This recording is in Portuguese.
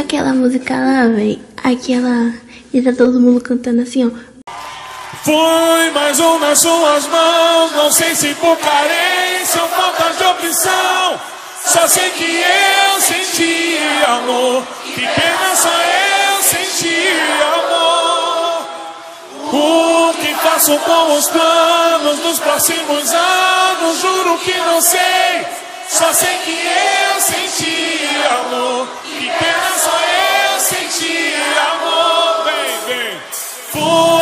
Aquela música lá, véi. Aquela. E tá todo mundo cantando assim, ó. Foi mais um nas suas mãos, não sei se por carência ou falta de opção. Só sei que eu senti amor, que pena só eu senti amor. O que faço com os planos dos próximos anos, juro que não sei. Só sei que eu senti full.